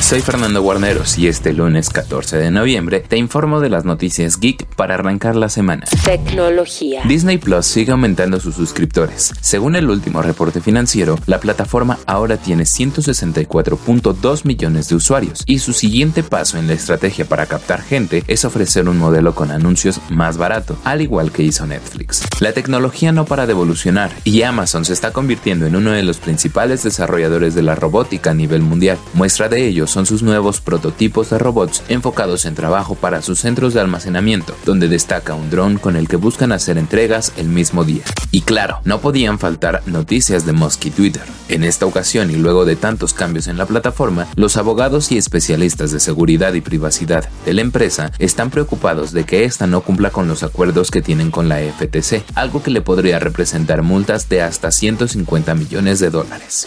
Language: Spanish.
Soy Fernando Guarneros y este lunes 14 de noviembre te informo de las noticias geek para arrancar la semana. Tecnología. Disney Plus sigue aumentando sus suscriptores. Según el último reporte financiero, la plataforma ahora tiene 164.2 millones de usuarios y su siguiente paso en la estrategia para captar gente es ofrecer un modelo con anuncios más barato, al igual que hizo Netflix. La tecnología no para de evolucionar y Amazon se está convirtiendo en uno de los principales desarrolladores de la robótica a nivel mundial. Muestra de ello son sus nuevos prototipos de robots enfocados en trabajo para sus centros de almacenamiento, donde destaca un dron con el que buscan hacer entregas el mismo día. Y claro, no podían faltar noticias de Musk y Twitter. En esta ocasión y luego de tantos cambios en la plataforma, los abogados y especialistas de seguridad y privacidad de la empresa están preocupados de que ésta no cumpla con los acuerdos que tienen con la FTC, algo que le podría representar multas de hasta 150 millones de dólares.